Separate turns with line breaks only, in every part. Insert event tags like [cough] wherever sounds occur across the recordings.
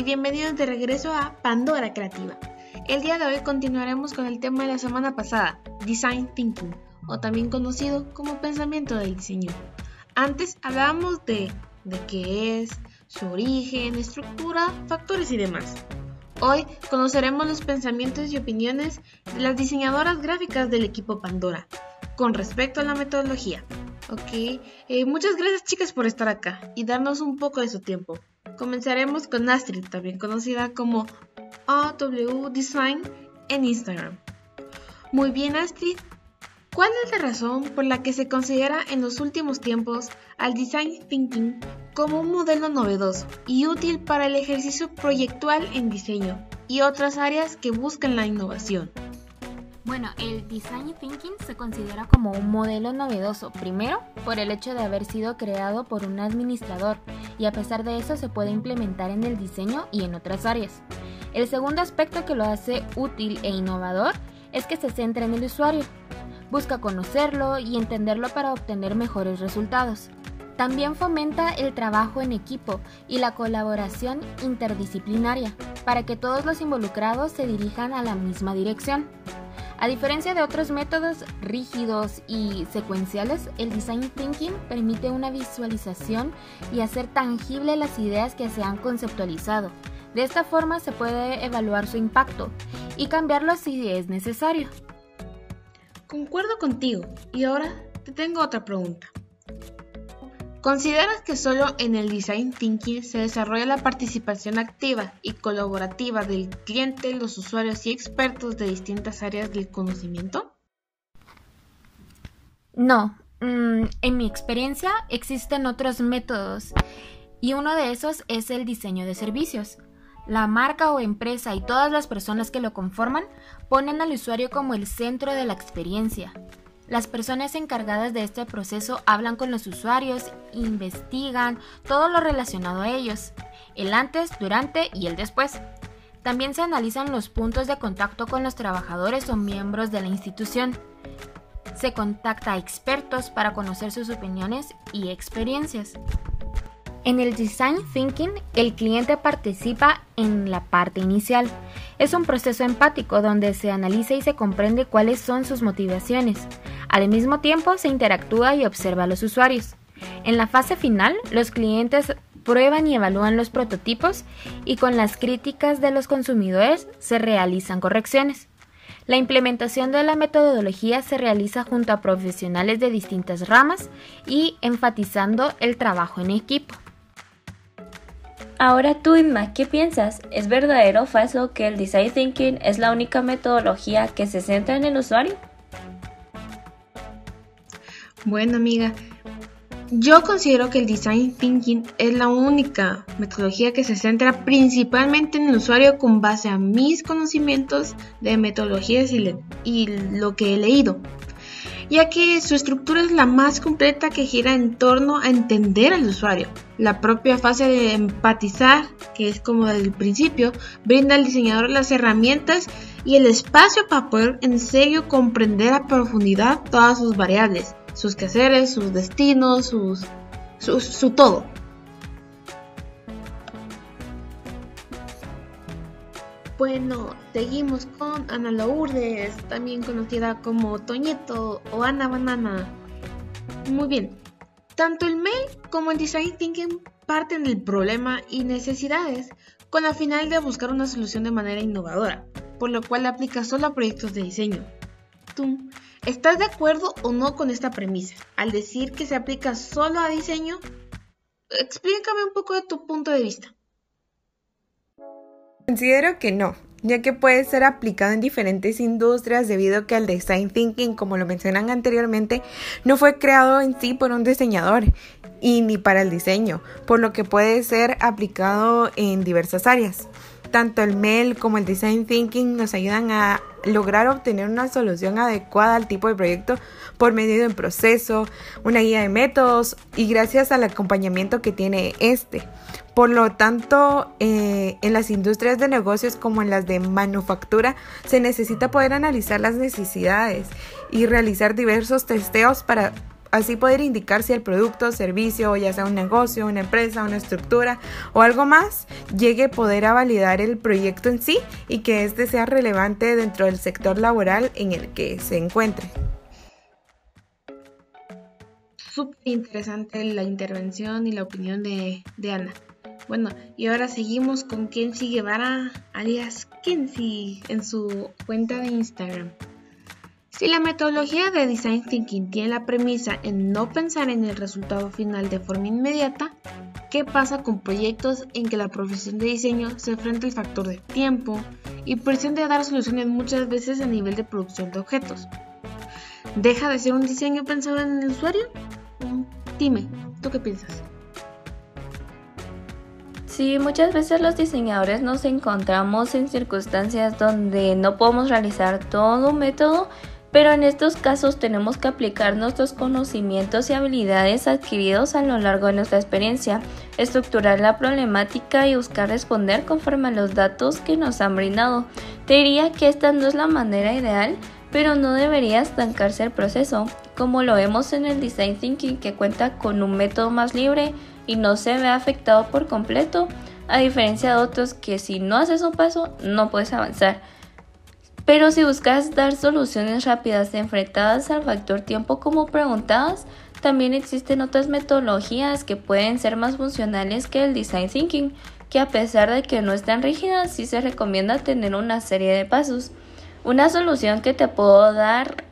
Y bienvenidos de regreso a Pandora Creativa. El día de hoy continuaremos con el tema de la semana pasada, Design Thinking, o también conocido como pensamiento del diseño. Antes hablábamos de, de qué es, su origen, estructura, factores y demás. Hoy conoceremos los pensamientos y opiniones de las diseñadoras gráficas del equipo Pandora con respecto a la metodología. Ok, eh, muchas gracias chicas por estar acá y darnos un poco de su tiempo. Comenzaremos con Astrid, también conocida como AW Design en Instagram. Muy bien Astrid, ¿cuál es la razón por la que se considera en los últimos tiempos al Design Thinking como un modelo novedoso y útil para el ejercicio proyectual en diseño y otras áreas que buscan la innovación?
Bueno, el Design Thinking se considera como un modelo novedoso, primero por el hecho de haber sido creado por un administrador y a pesar de eso se puede implementar en el diseño y en otras áreas. El segundo aspecto que lo hace útil e innovador es que se centra en el usuario. Busca conocerlo y entenderlo para obtener mejores resultados. También fomenta el trabajo en equipo y la colaboración interdisciplinaria para que todos los involucrados se dirijan a la misma dirección. A diferencia de otros métodos rígidos y secuenciales, el design thinking permite una visualización y hacer tangible las ideas que se han conceptualizado. De esta forma se puede evaluar su impacto y cambiarlo si es necesario.
Concuerdo contigo y ahora te tengo otra pregunta. ¿Consideras que solo en el design thinking se desarrolla la participación activa y colaborativa del cliente, los usuarios y expertos de distintas áreas del conocimiento?
No, mm, en mi experiencia existen otros métodos y uno de esos es el diseño de servicios. La marca o empresa y todas las personas que lo conforman ponen al usuario como el centro de la experiencia. Las personas encargadas de este proceso hablan con los usuarios, investigan todo lo relacionado a ellos, el antes, durante y el después. También se analizan los puntos de contacto con los trabajadores o miembros de la institución. Se contacta a expertos para conocer sus opiniones y experiencias. En el Design Thinking, el cliente participa en la parte inicial. Es un proceso empático donde se analiza y se comprende cuáles son sus motivaciones. Al mismo tiempo, se interactúa y observa a los usuarios. En la fase final, los clientes prueban y evalúan los prototipos y con las críticas de los consumidores se realizan correcciones. La implementación de la metodología se realiza junto a profesionales de distintas ramas y enfatizando el trabajo en equipo.
Ahora tú, Inma, ¿qué piensas? ¿Es verdadero o falso que el Design Thinking es la única metodología que se centra en el usuario?
Bueno, amiga, yo considero que el Design Thinking es la única metodología que se centra principalmente en el usuario con base a mis conocimientos de metodologías y, lo que he leído ya que su estructura es la más completa que gira en torno a entender al usuario. La propia fase de empatizar, que es como del principio, brinda al diseñador las herramientas y el espacio para poder en serio comprender a profundidad todas sus variables, sus quehaceres, sus destinos, sus, su todo. Bueno, seguimos con Ana Lourdes, también conocida como Toñeto o Ana Banana. Muy bien, tanto el mail como el design thinking parten del problema y necesidades con la final de buscar una solución de manera innovadora, por lo cual aplica solo a proyectos de diseño. ¿Tú estás de acuerdo o no con esta premisa? Al decir que se aplica solo a diseño, explícame un poco de tu punto de vista.
Considero que no, ya que puede ser aplicado en diferentes industrias debido a que el design thinking, como lo mencionan anteriormente, no fue creado en sí por un diseñador y ni para el diseño, por lo que puede ser aplicado en diversas áreas. Tanto el mail como el design thinking nos ayudan a lograr obtener una solución adecuada al tipo de proyecto por medio de un proceso, una guía de métodos y gracias al acompañamiento que tiene este. Por lo tanto, eh, en las industrias de negocios como en las de manufactura, se necesita poder analizar las necesidades y realizar diversos testeos para así poder indicar si el producto, servicio, ya sea un negocio, una empresa, una estructura o algo más, llegue a poder a validar el proyecto en sí y que éste sea relevante dentro del sector laboral en el que se encuentre.
Súper interesante la intervención y la opinión de, Ana. Bueno, y ahora seguimos con Kenzie Guevara, alias Kenzie, en su cuenta de Instagram. Si la metodología de Design Thinking tiene la premisa en no pensar en el resultado final de forma inmediata, ¿qué pasa con proyectos en que la profesión de diseño se enfrenta al factor de tiempo y presión de dar soluciones muchas veces a nivel de producción de objetos? ¿Deja de ser un diseño pensado en el usuario? Mm, dime, ¿tú qué piensas?
Sí, muchas veces los diseñadores nos encontramos en circunstancias donde no podemos realizar todo un método pero en estos casos tenemos que aplicar nuestros conocimientos y habilidades adquiridos a lo largo de nuestra experiencia, estructurar la problemática y buscar responder conforme a los datos que nos han brindado. Te diría que esta no es la manera ideal, pero no debería estancarse el proceso, como lo vemos en el Design Thinking que cuenta con un método más libre y no se ve afectado por completo, a diferencia de otros que si no haces un paso no puedes avanzar. Pero si buscas dar soluciones rápidas enfrentadas al factor tiempo como preguntabas, también existen otras metodologías que pueden ser más funcionales que el design thinking, que a pesar de que no están rígidas, sí se recomienda tener una serie de pasos. Una solución que te puedo dar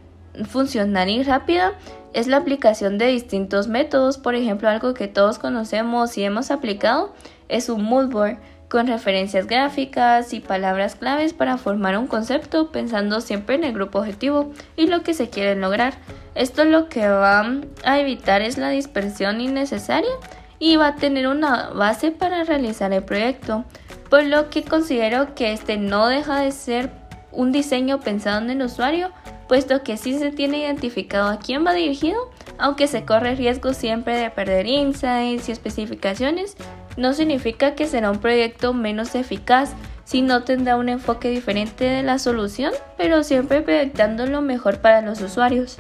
funcional y rápida es la aplicación de distintos métodos, por ejemplo, algo que todos conocemos y hemos aplicado es un mood board con referencias gráficas y palabras claves para formar un concepto pensando siempre en el grupo objetivo y lo que se quiere lograr. Esto lo que va a evitar es la dispersión innecesaria y va a tener una base para realizar el proyecto, por lo que considero que este no deja de ser un diseño pensado en el usuario, puesto que sí se tiene identificado a quién va dirigido, aunque se corre riesgo siempre de perder insights y especificaciones no significa que será un proyecto menos eficaz, sino tendrá un enfoque diferente de la solución, pero siempre proyectando lo mejor para los usuarios.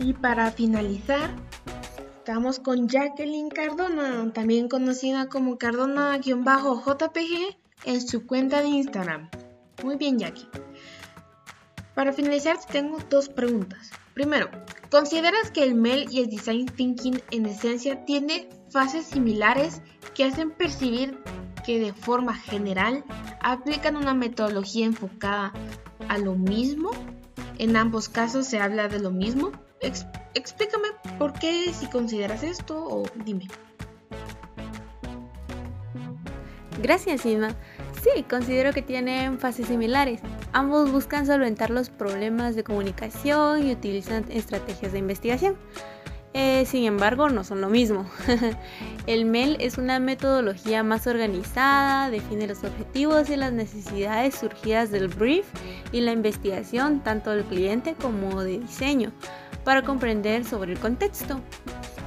Y para finalizar, estamos con Jacqueline Cardona, también conocida como Cardona-JPG en su cuenta de Instagram. Muy bien, Jackie. Para finalizar, tengo dos preguntas. Primero, ¿consideras que el MEL y el Design Thinking en esencia tienen fases similares que hacen percibir que de forma general aplican una metodología enfocada a lo mismo? En ambos casos se habla de lo mismo. explícame por qué si consideras esto o dime.
Gracias, Ima. Sí, considero que tienen fases similares. Ambos buscan solventar los problemas de comunicación y utilizan estrategias de investigación. Eh, sin embargo, no son lo mismo. [laughs] El MEL es una metodología más organizada, define los objetivos y las necesidades surgidas del brief y la investigación tanto del cliente como de diseño para comprender sobre el contexto.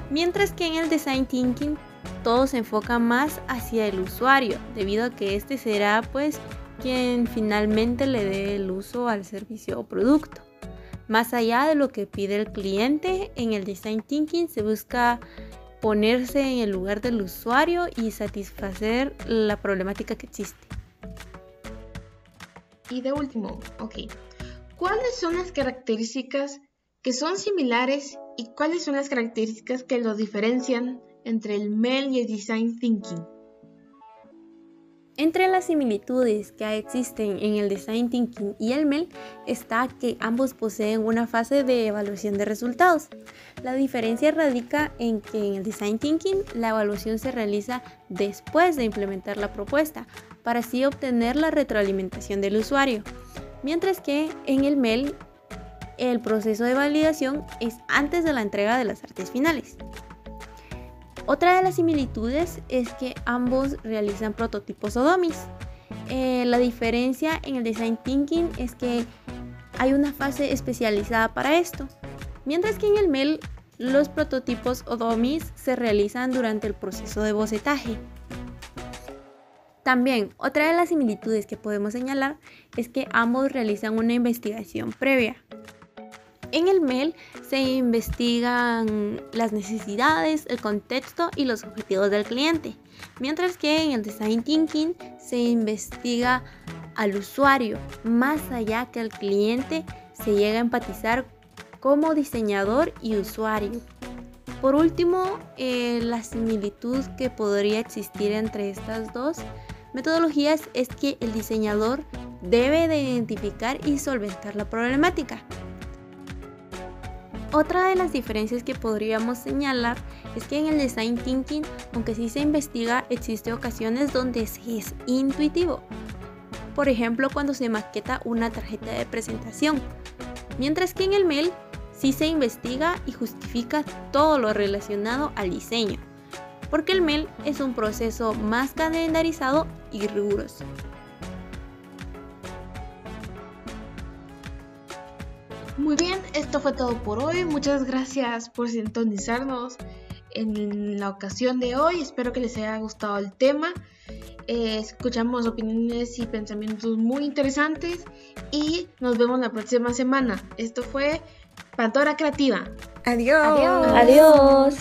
Mientras que en el Design Thinking todo se enfoca más hacia el usuario, debido a que este será pues quien finalmente le dé el uso al servicio o producto. Más allá de lo que pide el cliente, en el design thinking se busca ponerse en el lugar del usuario y satisfacer la problemática que existe.
Y de último, ok, ¿cuáles son las características que son similares y cuáles son las características que los diferencian entre el MEL y el Design Thinking?
Entre las similitudes que existen en el Design Thinking y el MEL está que ambos poseen una fase de evaluación de resultados. La diferencia radica en que en el Design Thinking la evaluación se realiza después de implementar la propuesta, para así obtener la retroalimentación del usuario, mientras que en el MEL el proceso de validación es antes de la entrega de las artes finales. Otra de las similitudes es que ambos realizan prototipos o. Eh, la diferencia en el design thinking es que hay una fase especializada para esto, mientras que en el MEL los prototipos o se realizan durante el proceso de bocetaje. También, otra de las similitudes que podemos señalar es que ambos realizan una investigación previa. En el mail se investigan las necesidades, el contexto y los objetivos del cliente, mientras que en el design thinking se investiga al usuario, más allá que al cliente se llega a empatizar como diseñador y usuario. Por último, eh, la similitud que podría existir entre estas dos metodologías es que el diseñador debe de identificar y solventar la problemática. Otra de las diferencias que podríamos señalar es que en el design thinking, aunque sí se investiga, existe ocasiones donde sí es intuitivo. Por ejemplo, cuando se maqueta una tarjeta de presentación. Mientras que en el mail sí se investiga y justifica todo lo relacionado al diseño. Porque el mail es un proceso más calendarizado y riguroso.
Muy bien, esto fue todo por hoy. Muchas gracias por sintonizarnos en la ocasión de hoy. Espero que les haya gustado el tema. Eh, escuchamos opiniones y pensamientos muy interesantes y nos vemos la próxima semana. Esto fue Pandora Creativa.
Adiós.
Adiós.